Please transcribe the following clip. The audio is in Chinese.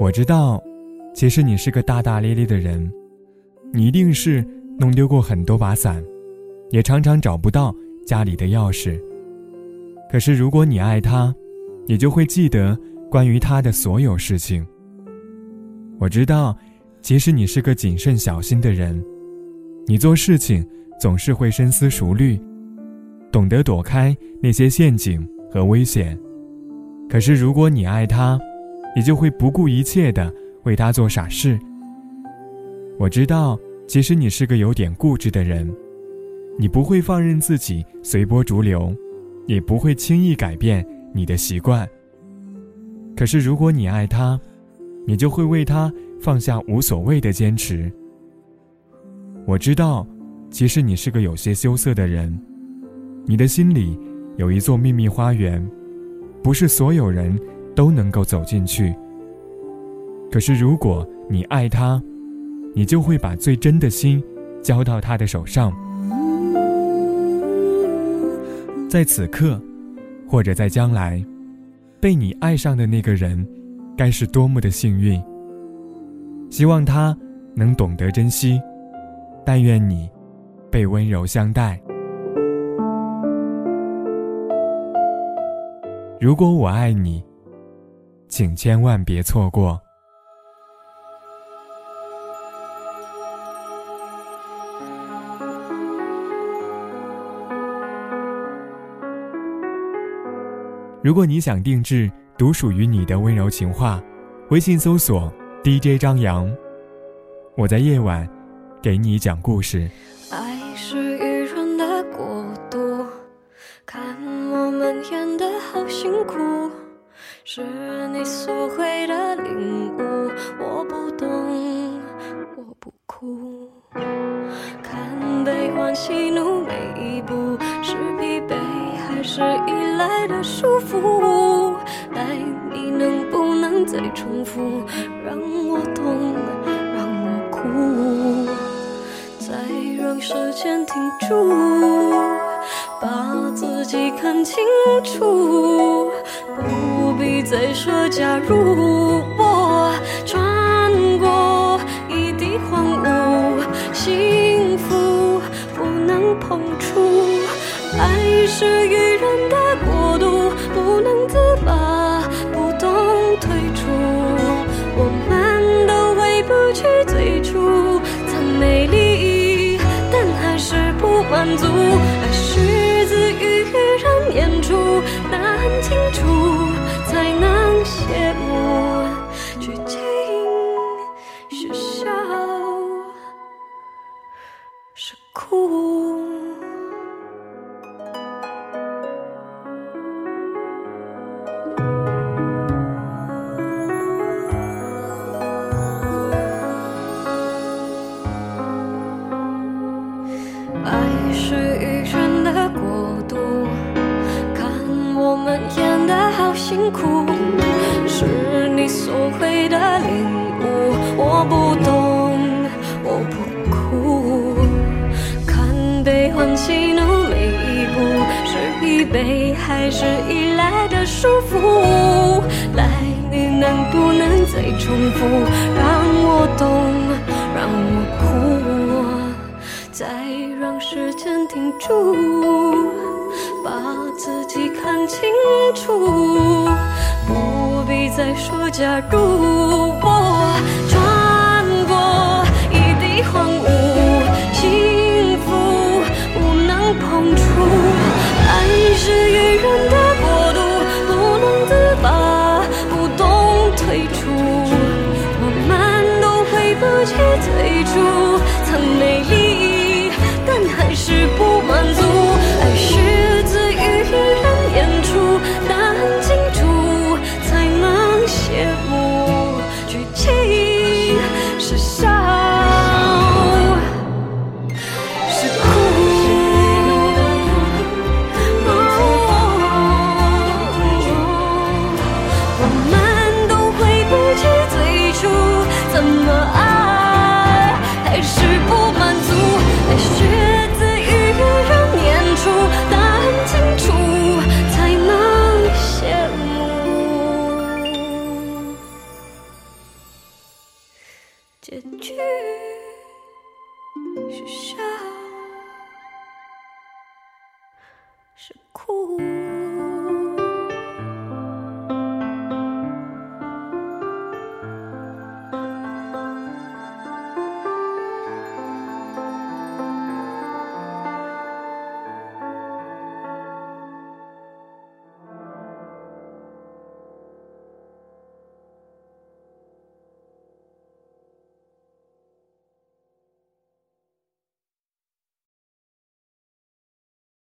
我知道，其实你是个大大咧咧的人，你一定是弄丢过很多把伞，也常常找不到家里的钥匙。可是如果你爱他，你就会记得关于他的所有事情。我知道，其实你是个谨慎小心的人，你做事情总是会深思熟虑，懂得躲开那些陷阱和危险。可是如果你爱他，你就会不顾一切的为他做傻事。我知道，其实你是个有点固执的人，你不会放任自己随波逐流，也不会轻易改变你的习惯。可是如果你爱他，你就会为他放下无所谓的坚持。我知道，其实你是个有些羞涩的人，你的心里有一座秘密花园，不是所有人。都能够走进去。可是，如果你爱他，你就会把最真的心交到他的手上。在此刻，或者在将来，被你爱上的那个人，该是多么的幸运。希望他能懂得珍惜，但愿你被温柔相待。如果我爱你。请千万别错过。如果你想定制独属于你的温柔情话，微信搜索 DJ 张扬，我在夜晚给你讲故事。我不哭。看悲欢喜怒每一步，是疲惫还是依赖的束缚？爱你能不能再重复，让我痛，让我哭，再让时间停住，把自己看清楚。不必再说假如，看清楚才能谢幕剧情是笑是哭。辛苦是你所谓的领悟，我不懂，我不哭。看悲欢喜怒每一步，是疲惫还是依赖的束缚？来，你能不能再重复，让我懂，让我哭，再让时间停住。把自己看清楚，再说假如。我穿过一地荒芜，幸福不能碰触。爱是愚人的国度，不能自拔，不懂退出。我们都回不去最初，曾美丽，cool.